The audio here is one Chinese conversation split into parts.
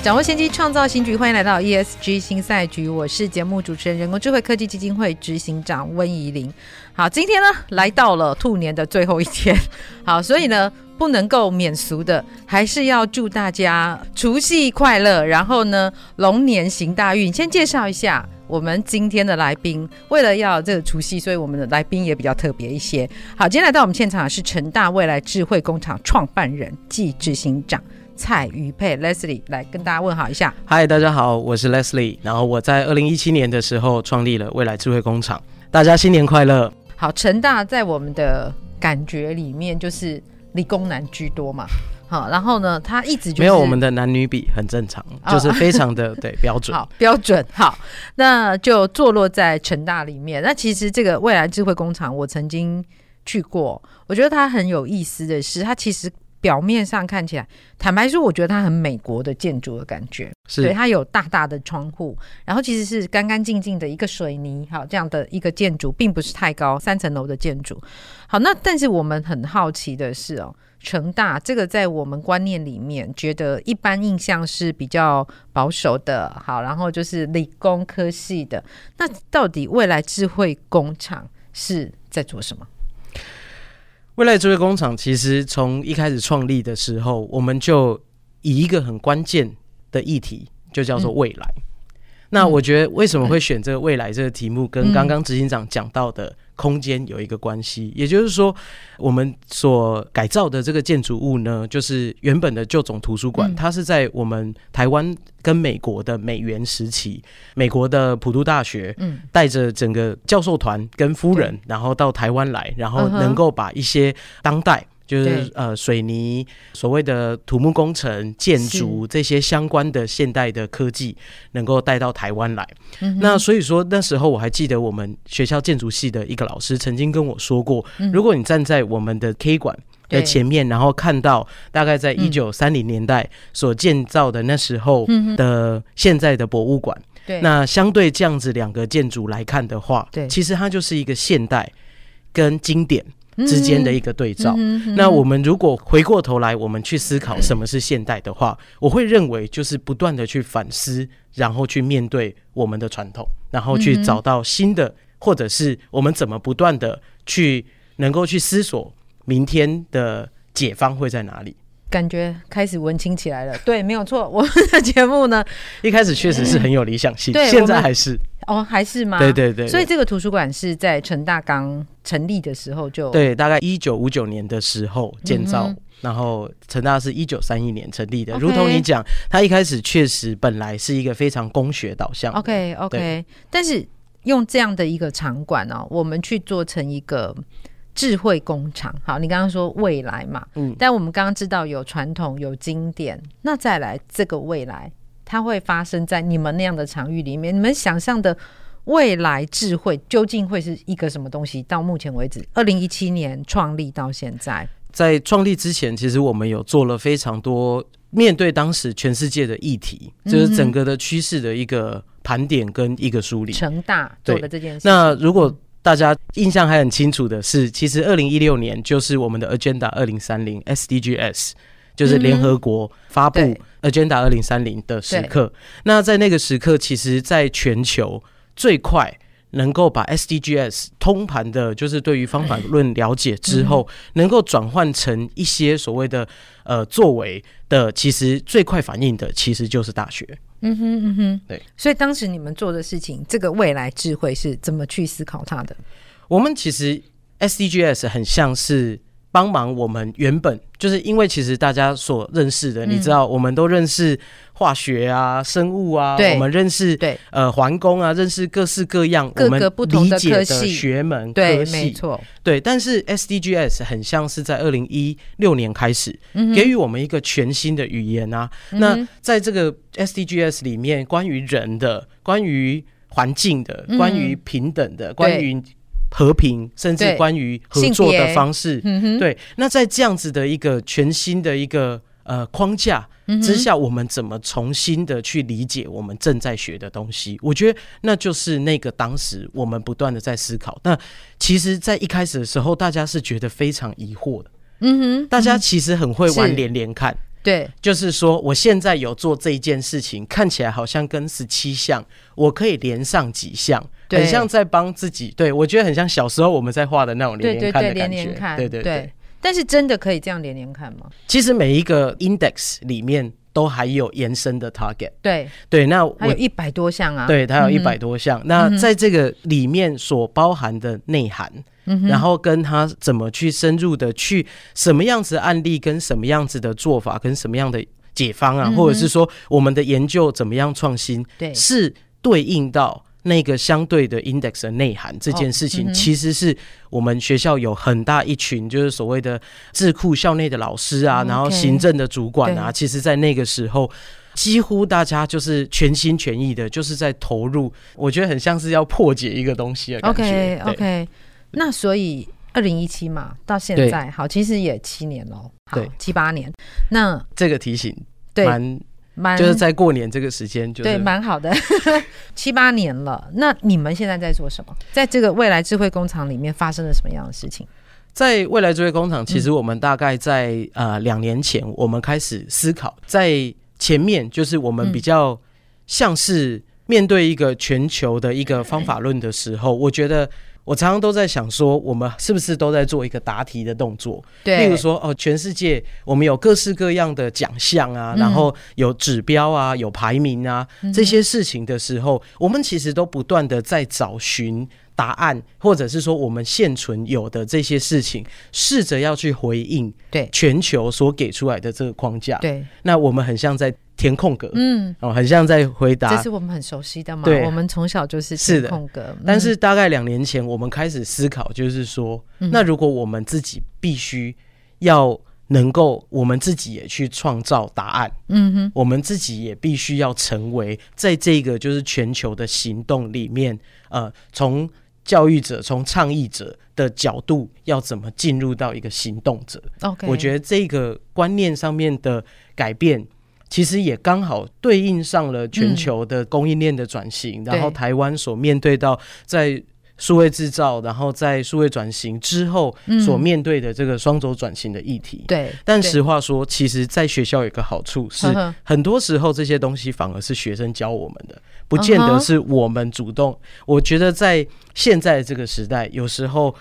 掌握先机，创造新局。欢迎来到 ESG 新赛局，我是节目主持人、人工智慧科技基金会执行长温怡玲。好，今天呢来到了兔年的最后一天，好，所以呢不能够免俗的，还是要祝大家除夕快乐，然后呢龙年行大运。先介绍一下我们今天的来宾，为了要这个除夕，所以我们的来宾也比较特别一些。好，今天来到我们现场的是成大未来智慧工厂创办人暨执行长。蔡瑜佩 Leslie 来跟大家问好一下。嗨，大家好，我是 Leslie。然后我在二零一七年的时候创立了未来智慧工厂，大家新年快乐。好，成大在我们的感觉里面就是理工男居多嘛。好，然后呢，他一直就是、没有我们的男女比很正常，哦、就是非常的 对标准。好，标准好，那就坐落在成大里面。那其实这个未来智慧工厂，我曾经去过，我觉得它很有意思的是，它其实。表面上看起来，坦白说，我觉得它很美国的建筑的感觉，是对，它有大大的窗户，然后其实是干干净净的一个水泥，好，这样的一个建筑，并不是太高，三层楼的建筑。好，那但是我们很好奇的是哦，成大这个在我们观念里面，觉得一般印象是比较保守的，好，然后就是理工科系的，那到底未来智慧工厂是在做什么？未来智慧工厂其实从一开始创立的时候，我们就以一个很关键的议题，就叫做未来。嗯、那我觉得为什么会选这个未来这个题目，跟刚刚执行长讲到的。空间有一个关系，也就是说，我们所改造的这个建筑物呢，就是原本的旧总图书馆，嗯、它是在我们台湾跟美国的美元时期，美国的普渡大学，嗯，带着整个教授团跟夫人，嗯、然后到台湾来，然后能够把一些当代。就是呃，水泥所谓的土木工程、建筑这些相关的现代的科技，能够带到台湾来。嗯、那所以说那时候我还记得我们学校建筑系的一个老师曾经跟我说过，嗯、如果你站在我们的 K 馆的前面，然后看到大概在一九三零年代所建造的那时候的现在的博物馆，对，那相对这样子两个建筑来看的话，对，其实它就是一个现代跟经典。之间的一个对照。那我们如果回过头来，我们去思考什么是现代的话，我会认为就是不断的去反思，然后去面对我们的传统，然后去找到新的，或者是我们怎么不断的去能够去思索明天的解方会在哪里。感觉开始文青起来了。对，没有错。我们的节目呢，一开始确实是很有理想性，对，现在还是哦，还是吗？对对对。所以这个图书馆是在成大刚成立的时候就对，大概一九五九年的时候建造，嗯、然后成大是一九三一年成立的。如同你讲，它一开始确实本来是一个非常工学导向。OK OK，但是用这样的一个场馆哦，我们去做成一个。智慧工厂，好，你刚刚说未来嘛，嗯，但我们刚刚知道有传统有经典，那再来这个未来，它会发生在你们那样的场域里面，你们想象的未来智慧究竟会是一个什么东西？到目前为止，二零一七年创立到现在，在创立之前，其实我们有做了非常多面对当时全世界的议题，就是整个的趋势的一个盘点跟一个梳理。成大做的这件事，那如果大家印象还很清楚的是，其实二零一六年就是我们的 Agenda 二零三零 SDGs，就是联合国发布 Agenda 二零三零的时刻。那在那个时刻，其实在全球最快能够把 SDGs 通盘的，就是对于方法论了解之后，能够转换成一些所谓的呃作为的，其实最快反应的，其实就是大学。嗯哼嗯哼，对，所以当时你们做的事情，这个未来智慧是怎么去思考它的？我们其实 SDGs 很像是帮忙我们原本就是因为其实大家所认识的，嗯、你知道，我们都认识化学啊、生物啊，我们认识对。呃环工啊，认识各式各样各个不同的我们理解科系。学门对，科系。没错，对。但是 SDGs 很像是在二零一六年开始、嗯、给予我们一个全新的语言啊。嗯、那在这个 SDGs 里面，关于人的、关于环境的、嗯、关于平等的、关于和平，甚至关于合作的方式，嗯、对。那在这样子的一个全新的一个呃框架之下，我们怎么重新的去理解我们正在学的东西？我觉得那就是那个当时我们不断的在思考。那其实，在一开始的时候，大家是觉得非常疑惑的。嗯哼，大家其实很会玩连连看。对，就是说，我现在有做这一件事情，看起来好像跟十七项，我可以连上几项，很像在帮自己。对，我觉得很像小时候我们在画的那种连连看的感觉。连连看，对对对。但是真的可以这样连连看吗？其实每一个 index 里面都还有延伸的 target。对对，那我有一百多项啊。对，它有一百多项。嗯、那在这个里面所包含的内涵。然后跟他怎么去深入的去什么样子的案例，跟什么样子的做法，跟什么样的解方啊，或者是说我们的研究怎么样创新，对，是对应到那个相对的 index 的内涵这件事情，其实是我们学校有很大一群就是所谓的智库校内的老师啊，然后行政的主管啊，其实在那个时候几乎大家就是全心全意的，就是在投入，我觉得很像是要破解一个东西的感觉。OK OK。那所以二零一七嘛，到现在好，其实也七年了，好七八年。那这个提醒，对，蛮蛮就是在过年这个时间，就是，对，蛮好的，七八年了。那你们现在在做什么？在这个未来智慧工厂里面发生了什么样的事情？在未来智慧工厂，其实我们大概在、嗯、呃两年前，我们开始思考，在前面就是我们比较像是面对一个全球的一个方法论的时候，我觉得。我常常都在想说，我们是不是都在做一个答题的动作？对，例如说，哦，全世界我们有各式各样的奖项啊，然后有指标啊，有排名啊，这些事情的时候，我们其实都不断的在找寻答案，或者是说，我们现存有的这些事情，试着要去回应对全球所给出来的这个框架。对，那我们很像在。填空格，嗯，哦，很像在回答，这是我们很熟悉的嘛？对，我们从小就是填空格。是的，但是大概两年前，我们开始思考，就是说，嗯，那如果我们自己必须要能够，我们自己也去创造答案，嗯哼，我们自己也必须要成为在这个就是全球的行动里面，呃，从教育者、从倡议者的角度，要怎么进入到一个行动者？OK，我觉得这个观念上面的改变。其实也刚好对应上了全球的供应链的转型，嗯、然后台湾所面对到在数位制造，然后在数位转型之后所面对的这个双轴转型的议题。对、嗯，但实话说，其实，在学校有一个好处是，很多时候这些东西反而是学生教我们的，不见得是我们主动。我觉得在现在这个时代，有时候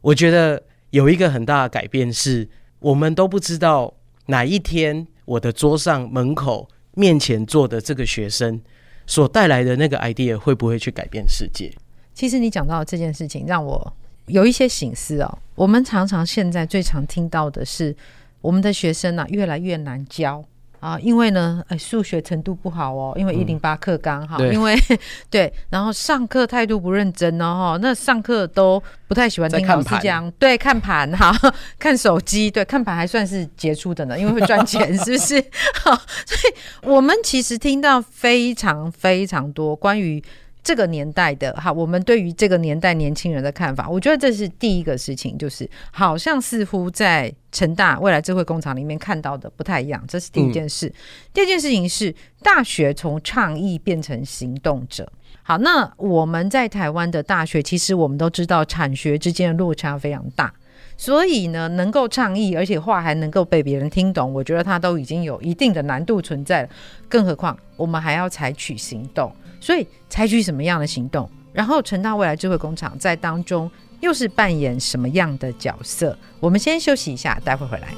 我觉得有一个很大的改变是，我们都不知道哪一天。我的桌上、门口、面前坐的这个学生所带来的那个 idea 会不会去改变世界？其实你讲到这件事情，让我有一些醒思哦。我们常常现在最常听到的是，我们的学生呢越来越难教。啊，因为呢，哎，数学程度不好哦，因为一零八课纲哈，因为 对，然后上课态度不认真哦，哈，那上课都不太喜欢听老师讲，对，看盘哈，看手机，对，看盘还算是杰出的呢，因为会赚钱，是不是？好，所以我们其实听到非常非常多关于。这个年代的哈，我们对于这个年代年轻人的看法，我觉得这是第一个事情，就是好像似乎在成大未来智慧工厂里面看到的不太一样，这是第一件事。嗯、第二件事情是大学从倡议变成行动者。好，那我们在台湾的大学，其实我们都知道产学之间的落差非常大，所以呢，能够倡议，而且话还能够被别人听懂，我觉得它都已经有一定的难度存在了，更何况我们还要采取行动。所以采取什么样的行动？然后成大未来智慧工厂在当中又是扮演什么样的角色？我们先休息一下，待会回来。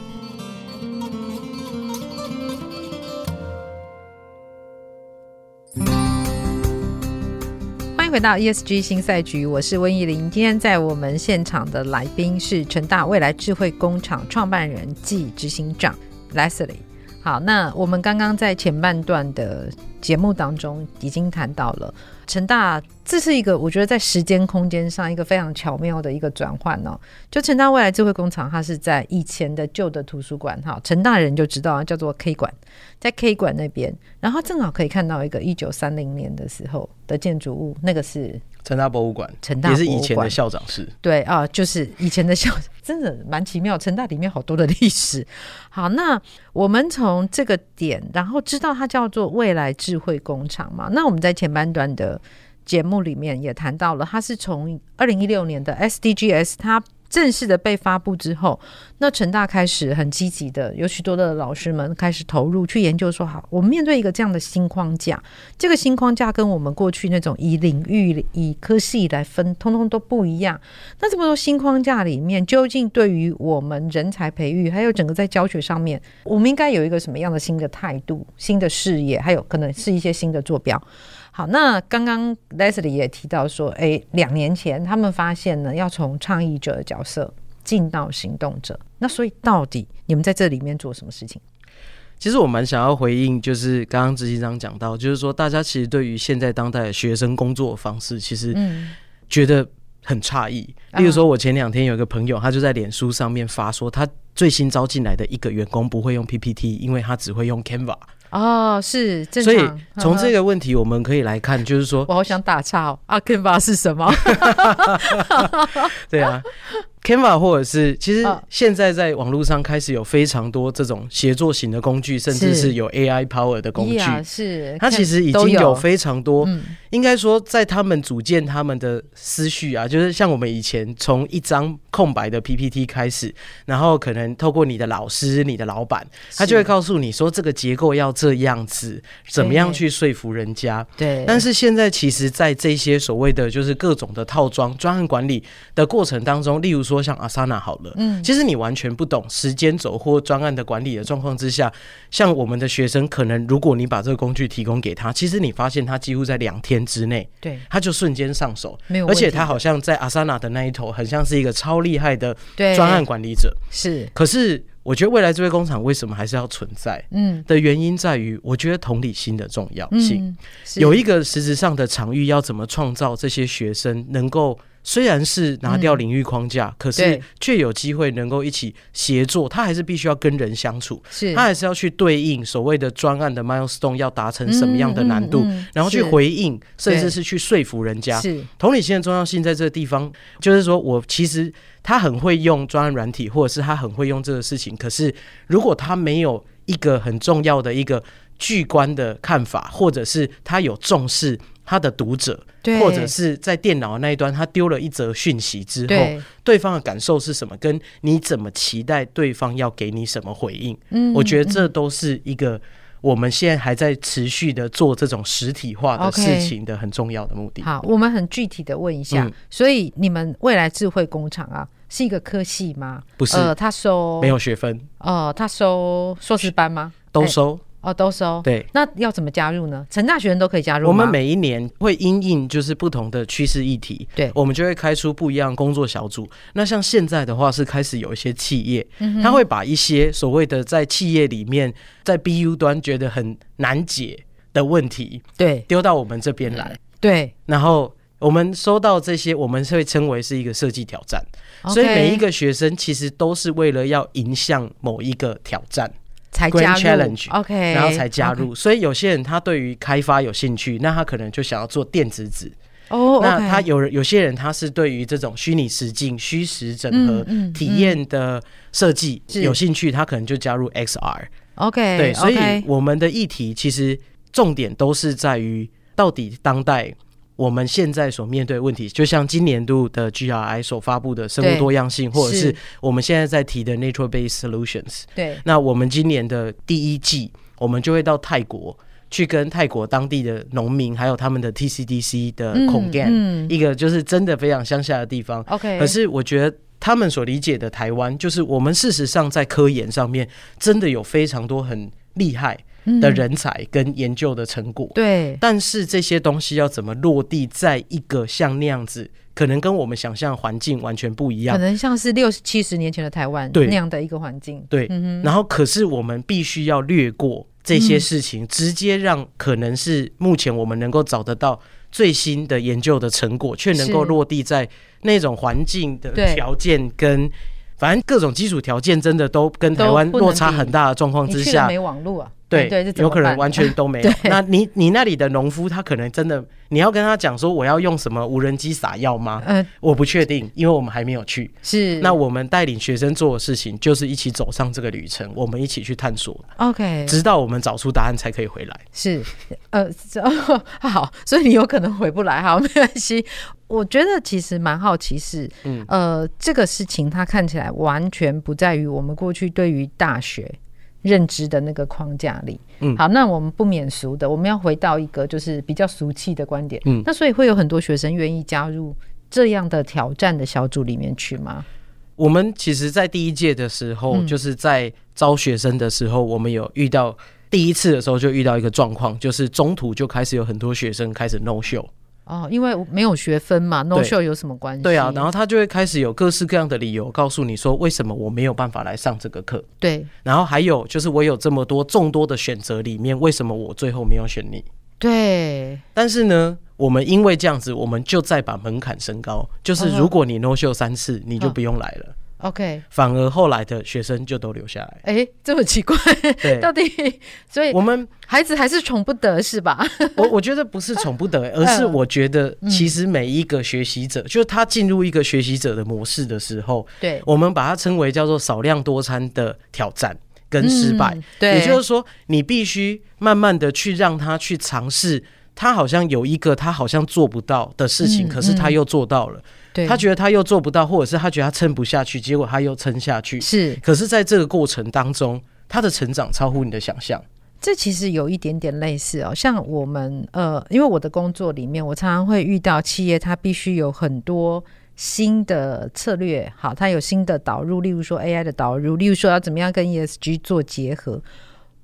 迎回到 ESG 新赛局，我是温怡玲。今天在我们现场的来宾是成大未来智慧工厂创办人暨执行长 Leslie。好，那我们刚刚在前半段的节目当中已经谈到了成大，这是一个我觉得在时间空间上一个非常巧妙的一个转换哦。就成大未来智慧工厂，它是在以前的旧的图书馆，哈，成大人就知道叫做 K 馆，在 K 馆那边，然后正好可以看到一个一九三零年的时候的建筑物，那个是。成大博物馆，成大也是以前的校长室。对啊，就是以前的校长，真的蛮奇妙。成大里面好多的历史。好，那我们从这个点，然后知道它叫做未来智慧工厂嘛。那我们在前半段的节目里面也谈到了，它是从二零一六年的 SDGs 它。正式的被发布之后，那成大开始很积极的，有许多的老师们开始投入去研究，说好，我们面对一个这样的新框架，这个新框架跟我们过去那种以领域、以科系来分，通通都不一样。那这么多新框架里面，究竟对于我们人才培育，还有整个在教学上面，我们应该有一个什么样的新的态度、新的视野，还有可能是一些新的坐标。好，那刚刚 Leslie 也提到说，诶，两年前他们发现呢，要从倡议者的角色进到行动者。那所以到底你们在这里面做什么事情？其实我蛮想要回应，就是刚刚执行长讲到，就是说大家其实对于现在当代的学生工作方式，其实觉得很诧异。例如说，我前两天有一个朋友，他就在脸书上面发说，他最新招进来的一个员工不会用 PPT，因为他只会用 Canva。哦，是，所以从这个问题我们可以来看，就是说，我好想打岔哦，啊，Canva 是什么？对啊。Canva 或者是，其实现在在网络上开始有非常多这种协作型的工具，甚至是有 AI power 的工具。是，它其实已经有非常多。应该说，在他们组建他们的思绪啊，就是像我们以前从一张空白的 PPT 开始，然后可能透过你的老师、你的老板，他就会告诉你说这个结构要这样子，怎么样去说服人家。对。但是现在其实，在这些所谓的就是各种的套装专案管理的过程当中，例如。说像阿萨娜好了，嗯，其实你完全不懂时间轴或专案的管理的状况之下，像我们的学生，可能如果你把这个工具提供给他，其实你发现他几乎在两天之内，对，他就瞬间上手，没有，而且他好像在阿萨娜的那一头，很像是一个超厉害的专案管理者，是。可是我觉得未来智慧工厂为什么还是要存在？嗯，的原因在于，我觉得同理心的重要性，有一个实质上的场域，要怎么创造这些学生能够。虽然是拿掉领域框架，嗯、可是却有机会能够一起协作。他还是必须要跟人相处，他还是要去对应所谓的专案的 milestone 要达成什么样的难度，嗯嗯嗯、然后去回应，甚至是去说服人家。是同理心的重要性在这个地方，就是说我其实他很会用专案软体，或者是他很会用这个事情，可是如果他没有一个很重要的一个巨观的看法，或者是他有重视。他的读者，或者是在电脑的那一端，他丢了一则讯息之后，对，对方的感受是什么？跟你怎么期待对方要给你什么回应？嗯，我觉得这都是一个我们现在还在持续的做这种实体化的事情的很重要的目的。好，我们很具体的问一下，嗯、所以你们未来智慧工厂啊，是一个科系吗？不是，呃，他收没有学分哦、呃，他收硕士班吗？都收。欸哦，都收。对，那要怎么加入呢？成大学生都可以加入吗？我们每一年会因应就是不同的趋势议题，对，我们就会开出不一样工作小组。那像现在的话，是开始有一些企业，嗯、他会把一些所谓的在企业里面在 BU 端觉得很难解的问题，对，丢到我们这边来，对。然后我们收到这些，我们会称为是一个设计挑战。所以每一个学生其实都是为了要迎向某一个挑战。才加入 challenge，OK，然后才加入。所以有些人他对于开发有兴趣，那他可能就想要做电子纸。哦，那他有有些人他是对于这种虚拟实境、虚实整合体验的设计有兴趣，他可能就加入 XR。OK，对，所以我们的议题其实重点都是在于到底当代。我们现在所面对的问题，就像今年度的 GRI 所发布的生物多样性，或者是我们现在在提的 Nature-based Solutions。对，那我们今年的第一季，我们就会到泰国去跟泰国当地的农民，还有他们的 TCDC 的 Kongan，嗯嗯，一个就是真的非常乡下的地方。OK，可是我觉得他们所理解的台湾，就是我们事实上在科研上面真的有非常多很厉害，的人才跟研究的成果。对，但是这些东西要怎么落地在一个像那样子，可能跟我们想象环境完全不一样，可能像是六七十年前的台湾那样的一个环境。对，然后可是我们必须要略过这些事情，直接让可能是目前我们能够找得到最新的研究的成果，却能够落地在那种环境的条件跟。反正各种基础条件真的都跟台湾落差很大的状况之下，没网络啊。对，对有可能完全都没有。那你你那里的农夫，他可能真的，你要跟他讲说我要用什么无人机撒药吗？嗯，我不确定，因为我们还没有去。是，那我们带领学生做的事情，就是一起走上这个旅程，我们一起去探索。OK，直到我们找出答案才可以回来。是，呃，好，所以你有可能回不来，好，没关系。我觉得其实蛮好奇是，嗯，呃，这个事情它看起来完全不在于我们过去对于大学。认知的那个框架里，嗯，好，那我们不免俗的，我们要回到一个就是比较俗气的观点，嗯，那所以会有很多学生愿意加入这样的挑战的小组里面去吗？我们其实，在第一届的时候，嗯，就是在招学生的时候，我们有遇到第一次的时候就遇到一个状况，就是中途就开始有很多学生开始 no show。哦，因为没有学分嘛，no show 有什么关系？对啊，然后他就会开始有各式各样的理由告诉你说，为什么我没有办法来上这个课？对，然后还有就是我有这么多众多的选择里面，为什么我最后没有选你？对，但是呢，我们因为这样子，我们就再把门槛升高，就是如果你 no show 三次，你就不用来了。OK，反而后来的学生就都留下来。哎、欸，这么奇怪，对，到底所以我们孩子还是宠不得是吧？我我觉得不是宠不得，而是我觉得其实每一个学习者，嗯、就是他进入一个学习者的模式的时候，对，我们把它称为叫做少量多餐的挑战跟失败。嗯、对，也就是说，你必须慢慢的去让他去尝试，他好像有一个他好像做不到的事情，嗯、可是他又做到了。嗯对他觉得他又做不到，或者是他觉得他撑不下去，结果他又撑下去。是，可是在这个过程当中，他的成长超乎你的想象。这其实有一点点类似哦，像我们呃，因为我的工作里面，我常常会遇到企业，它必须有很多新的策略，好，它有新的导入，例如说 AI 的导入，例如说要怎么样跟 ESG 做结合。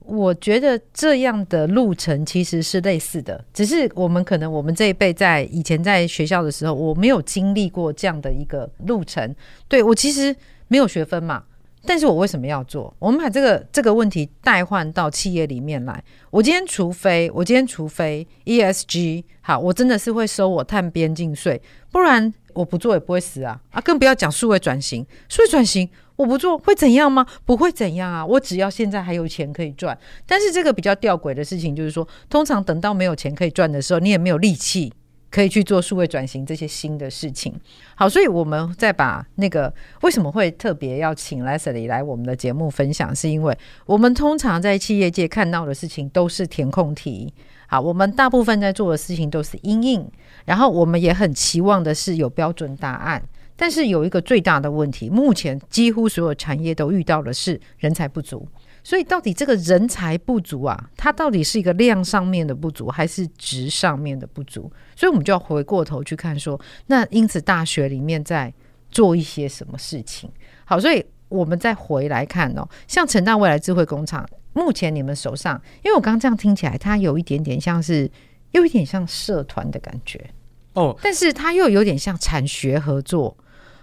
我觉得这样的路程其实是类似的，只是我们可能我们这一辈在以前在学校的时候，我没有经历过这样的一个路程。对，我其实没有学分嘛，但是我为什么要做？我们把这个这个问题代换到企业里面来。我今天除非我今天除非 ESG 好，我真的是会收我碳边境税，不然我不做也不会死啊啊！更不要讲数位转型，数位转型。我不做会怎样吗？不会怎样啊！我只要现在还有钱可以赚。但是这个比较吊诡的事情就是说，通常等到没有钱可以赚的时候，你也没有力气可以去做数位转型这些新的事情。好，所以我们再把那个为什么会特别要请 Leslie 来我们的节目分享，是因为我们通常在企业界看到的事情都是填空题。好，我们大部分在做的事情都是因应，然后我们也很期望的是有标准答案。但是有一个最大的问题，目前几乎所有产业都遇到的是人才不足。所以到底这个人才不足啊，它到底是一个量上面的不足，还是值上面的不足？所以我们就要回过头去看说，那因此大学里面在做一些什么事情？好，所以我们再回来看哦，像成大未来智慧工厂，目前你们手上，因为我刚刚这样听起来，它有一点点像是，又有一点像社团的感觉哦，但是它又有点像产学合作。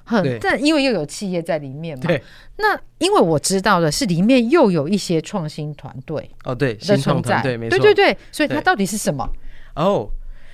很，但因为又有企业在里面嘛，对。那因为我知道的是，里面又有一些创新团队哦，对，新创团队，没错，对对对。所以它到底是什么？哦，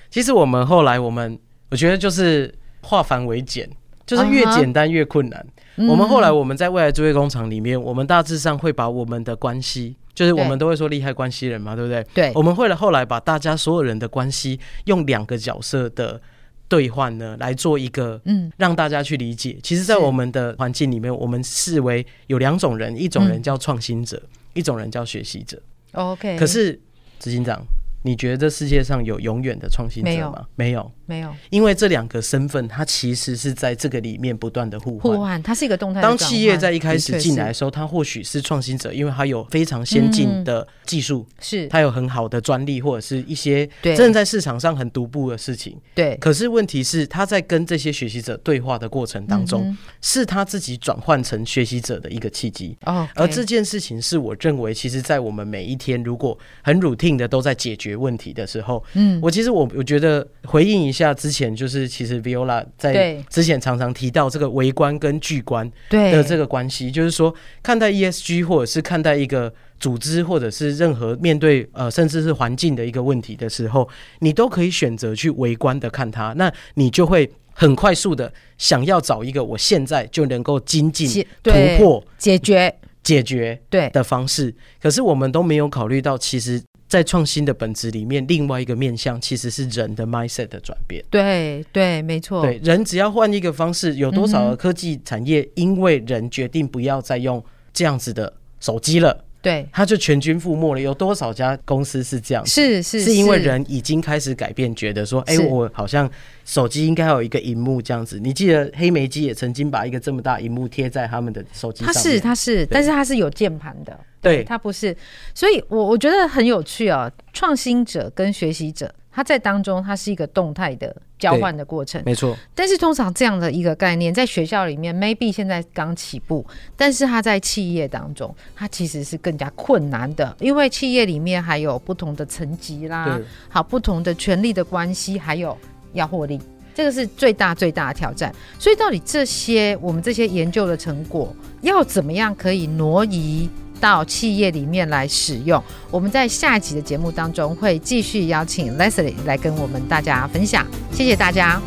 其实我们后来，我们我觉得就是化繁为简，就是越简单越困难。Uh -huh. 我们后来我们在未来智慧工厂里面，我们大致上会把我们的关系，就是我们都会说利害关系人嘛，对不对？对。我们会了后来把大家所有人的关系用两个角色的。兑换呢，来做一个，嗯，让大家去理解。其实，在我们的环境里面，我们视为有两种人，一种人叫创新者，一种人叫学习者。OK。可是，执行长，你觉得这世界上有永远的创新者吗？没有，没有，没有。因为这两个身份，它其实是在这个里面不断的互换。互换，它是一个动态。当企业在一开始进来的时候，它或许是创新者，因为它有非常先进的技术，是、嗯、它有很好的专利或者是一些正在市场上很独步的事情。对。可是问题是，他在跟这些学习者对话的过程当中，嗯、是他自己转换成学习者的一个契机。哦。而这件事情是我认为，其实，在我们每一天如果很 routine 的都在解决。问题的时候，嗯，我其实我我觉得回应一下之前，就是其实 Viola 在之前常常提到这个微观跟巨观的这个关系，就是说看待 ESG 或者是看待一个组织或者是任何面对呃甚至是环境的一个问题的时候，你都可以选择去围观的看它，那你就会很快速的想要找一个我现在就能够精进突破解决。解决对。的方式，可是我们都没有考虑到其实。在创新的本质里面，另外一个面向其实是人的 mindset 的转变。对对，没错。对，人只要换一个方式，有多少的科技产业因为人决定不要再用这样子的手机了？对，他就全军覆没了。有多少家公司是这样？是是，是因为人已经开始改变，觉得说，哎、欸，我好像手机应该有一个荧幕这样子。你记得黑莓机也曾经把一个这么大荧幕贴在他们的手机上面。它是它是，但是它是有键盘的。对，它不是。所以我我觉得很有趣啊。创新者跟学习者，他在当中，它是一个动态的交换的过程，没错。但是通常这样的一个概念，在学校里面，maybe 现在刚起步，但是他在企业当中，它其实是更加困难的，因为企业里面还有不同的层级啦，好，不同的权力的关系，还有要获利，这个是最大最大的挑战。所以，到底这些我们这些研究的成果，要怎么样可以挪移到企业里面来使用，我们在下一集的节目当中会继续邀请 Leslie 来跟我们大家分享。谢谢大家。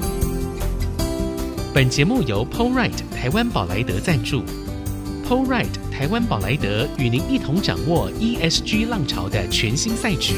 本节目由 Polright 台湾宝莱德赞助 Polright 台湾宝莱德与您一同掌握 ESG 浪潮的全新赛局。